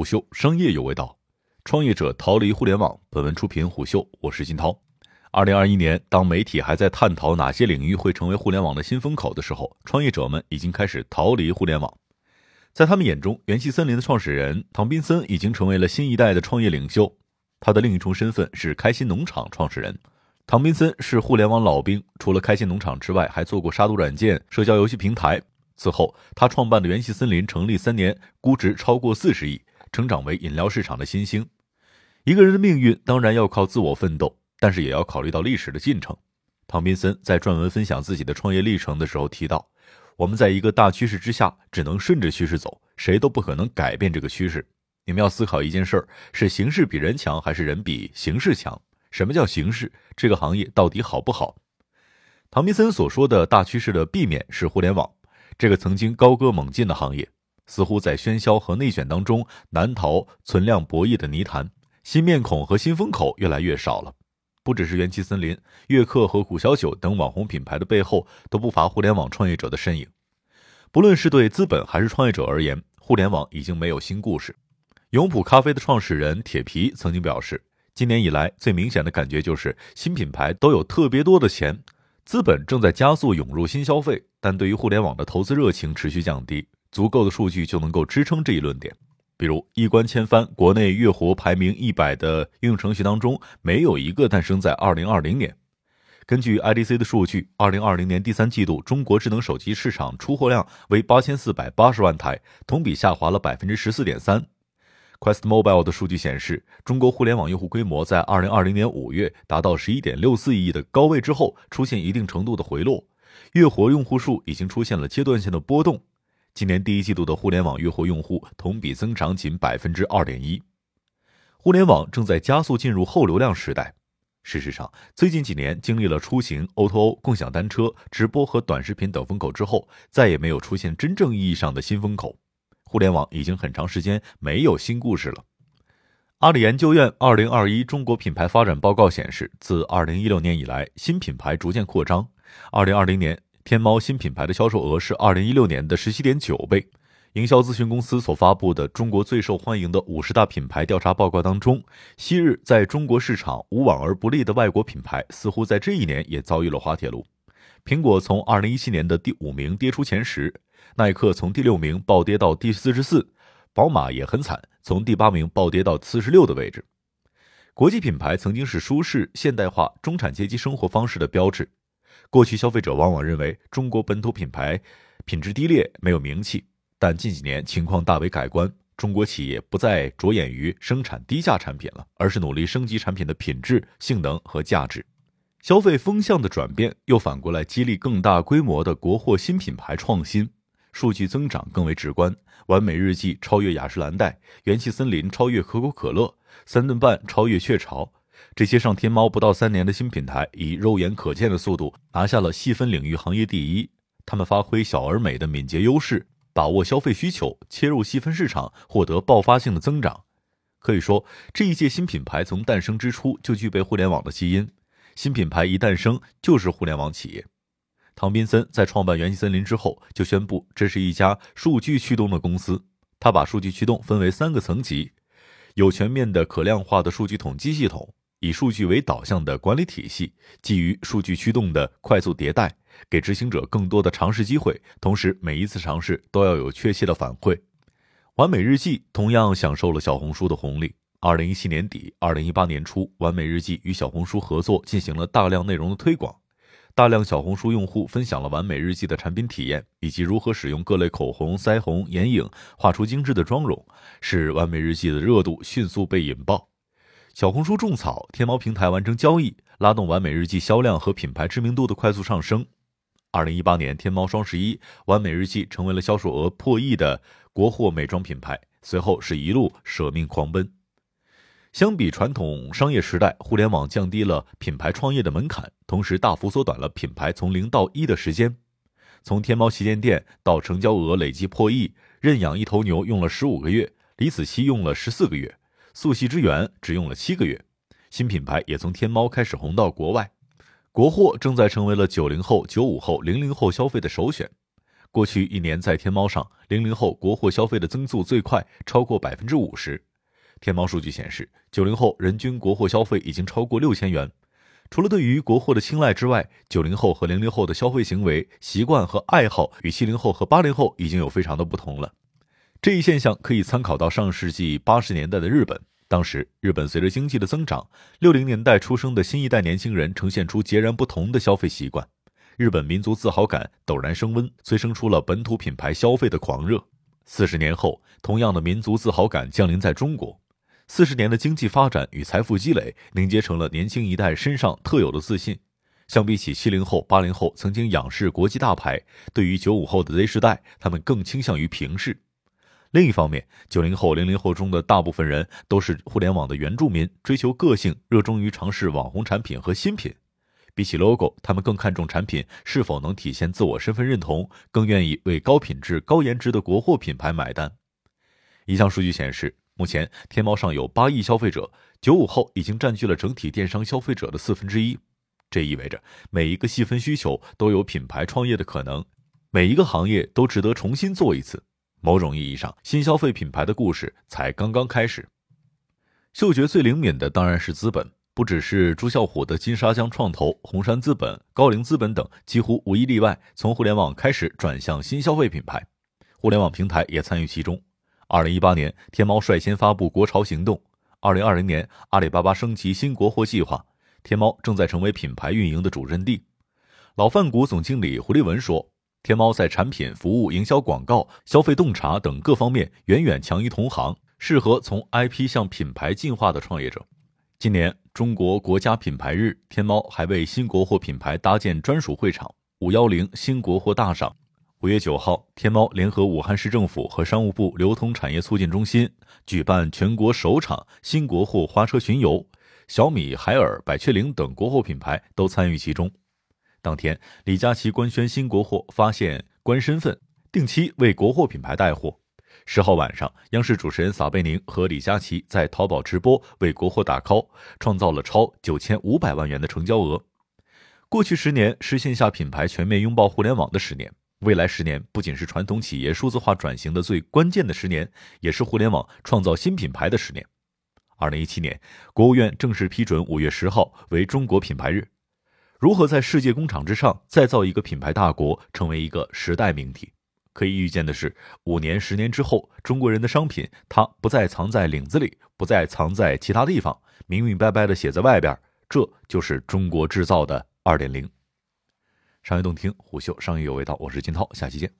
虎嗅商业有味道，创业者逃离互联网。本文出品虎嗅，我是金涛。二零二一年，当媒体还在探讨哪些领域会成为互联网的新风口的时候，创业者们已经开始逃离互联网。在他们眼中，元气森林的创始人唐宾森已经成为了新一代的创业领袖。他的另一重身份是开心农场创始人。唐宾森是互联网老兵，除了开心农场之外，还做过杀毒软件、社交游戏平台。此后，他创办的元气森林成立三年，估值超过四十亿，成长为饮料市场的新星。一个人的命运当然要靠自我奋斗，但是也要考虑到历史的进程。唐宾森在撰文分享自己的创业历程的时候提到：“我们在一个大趋势之下，只能顺着趋势走，谁都不可能改变这个趋势。你们要思考一件事儿：是形势比人强，还是人比形势强？”什么叫形势？这个行业到底好不好？唐密森所说的大趋势的避免是互联网，这个曾经高歌猛进的行业，似乎在喧嚣和内卷当中难逃存量博弈的泥潭。新面孔和新风口越来越少了。不只是元气森林、悦客和古小酒等网红品牌的背后，都不乏互联网创业者的身影。不论是对资本还是创业者而言，互联网已经没有新故事。永璞咖啡的创始人铁皮曾经表示。今年以来，最明显的感觉就是新品牌都有特别多的钱，资本正在加速涌入新消费，但对于互联网的投资热情持续降低。足够的数据就能够支撑这一论点，比如一关千帆，国内月活排名一百的应用程序当中，没有一个诞生在二零二零年。根据 IDC 的数据，二零二零年第三季度中国智能手机市场出货量为八千四百八十万台，同比下滑了百分之十四点三。Quest Mobile 的数据显示，中国互联网用户规模在2020年5月达到11.64亿的高位之后，出现一定程度的回落，月活用户数已经出现了阶段性的波动。今年第一季度的互联网月活用户同比增长仅百分之二点一。互联网正在加速进入后流量时代。事实上，最近几年经历了出行、O2O、共享单车、直播和短视频等风口之后，再也没有出现真正意义上的新风口。互联网已经很长时间没有新故事了。阿里研究院二零二一中国品牌发展报告显示，自二零一六年以来，新品牌逐渐扩张。二零二零年，天猫新品牌的销售额是二零一六年的十七点九倍。营销咨询公司所发布的《中国最受欢迎的五十大品牌调查报告》当中，昔日在中国市场无往而不利的外国品牌，似乎在这一年也遭遇了滑铁卢。苹果从二零一七年的第五名跌出前十。耐克从第六名暴跌到第四十四，宝马也很惨，从第八名暴跌到四十六的位置。国际品牌曾经是舒适、现代化、中产阶级生活方式的标志。过去消费者往往认为中国本土品牌品质低劣、没有名气，但近几年情况大为改观。中国企业不再着眼于生产低价产品了，而是努力升级产品的品质、性能和价值。消费风向的转变又反过来激励更大规模的国货新品牌创新。数据增长更为直观，完美日记超越雅诗兰黛，元气森林超越可口可乐，三顿半超越雀巢。这些上天猫不到三年的新品牌，以肉眼可见的速度拿下了细分领域行业第一。他们发挥小而美的敏捷优势，把握消费需求，切入细分市场，获得爆发性的增长。可以说，这一届新品牌从诞生之初就具备互联网的基因。新品牌一诞生，就是互联网企业。唐宾森在创办元气森林之后，就宣布这是一家数据驱动的公司。他把数据驱动分为三个层级：有全面的可量化的数据统计系统，以数据为导向的管理体系，基于数据驱动的快速迭代，给执行者更多的尝试机会。同时，每一次尝试都要有确切的反馈。完美日记同样享受了小红书的红利。二零一七年底、二零一八年初，完美日记与小红书合作，进行了大量内容的推广。大量小红书用户分享了完美日记的产品体验，以及如何使用各类口红、腮红、眼影，画出精致的妆容，使完美日记的热度迅速被引爆。小红书种草，天猫平台完成交易，拉动完美日记销量和品牌知名度的快速上升。二零一八年天猫双十一，完美日记成为了销售额破亿的国货美妆品牌，随后是一路舍命狂奔。相比传统商业时代，互联网降低了品牌创业的门槛，同时大幅缩短了品牌从零到一的时间。从天猫旗舰店到成交额累计破亿，认养一头牛用了十五个月，李子柒用了十四个月，素系之源只用了七个月。新品牌也从天猫开始红到国外，国货正在成为了九零后、九五后、零零后消费的首选。过去一年在天猫上，零零后国货消费的增速最快，超过百分之五十。天猫数据显示，九零后人均国货消费已经超过六千元。除了对于国货的青睐之外，九零后和零零后的消费行为习惯和爱好与七零后和八零后已经有非常的不同了。这一现象可以参考到上世纪八十年代的日本。当时，日本随着经济的增长，六零年代出生的新一代年轻人呈现出截然不同的消费习惯。日本民族自豪感陡然升温，催生出了本土品牌消费的狂热。四十年后，同样的民族自豪感降临在中国。四十年的经济发展与财富积累，凝结成了年轻一代身上特有的自信。相比起七零后、八零后曾经仰视国际大牌，对于九五后的 Z 世代，他们更倾向于平视。另一方面，九零后、零零后中的大部分人都是互联网的原住民，追求个性，热衷于尝试网红产品和新品。比起 logo，他们更看重产品是否能体现自我身份认同，更愿意为高品质、高颜值的国货品牌买单。一项数据显示，目前天猫上有八亿消费者，九五后已经占据了整体电商消费者的四分之一。这意味着每一个细分需求都有品牌创业的可能，每一个行业都值得重新做一次。某种意义上，新消费品牌的故事才刚刚开始。嗅觉最灵敏的当然是资本。不只是朱啸虎的金沙江创投、红杉资本、高瓴资本等，几乎无一例外从互联网开始转向新消费品牌，互联网平台也参与其中。二零一八年，天猫率先发布国潮行动；二零二零年，阿里巴巴升级新国货计划，天猫正在成为品牌运营的主阵地。老范谷总经理胡立文说：“天猫在产品、服务、营销、广告、消费洞察等各方面远远强于同行，适合从 IP 向品牌进化的创业者。”今年中国国家品牌日，天猫还为新国货品牌搭建专属会场“五幺零新国货大赏”。五月九号，天猫联合武汉市政府和商务部流通产业促进中心举办全国首场新国货花车巡游，小米、海尔、百雀羚等国货品牌都参与其中。当天，李佳琦官宣新国货，发现官身份，定期为国货品牌带货。十号晚上，央视主持人撒贝宁和李佳琦在淘宝直播为国货打 call，创造了超九千五百万元的成交额。过去十年是线下品牌全面拥抱互联网的十年，未来十年不仅是传统企业数字化转型的最关键的十年，也是互联网创造新品牌的十年。二零一七年，国务院正式批准五月十号为中国品牌日。如何在世界工厂之上再造一个品牌大国，成为一个时代命题。可以预见的是，五年、十年之后，中国人的商品它不再藏在领子里，不再藏在其他地方，明明白白的写在外边，这就是中国制造的二点零。商业洞听，虎嗅商业有味道，我是金涛，下期见。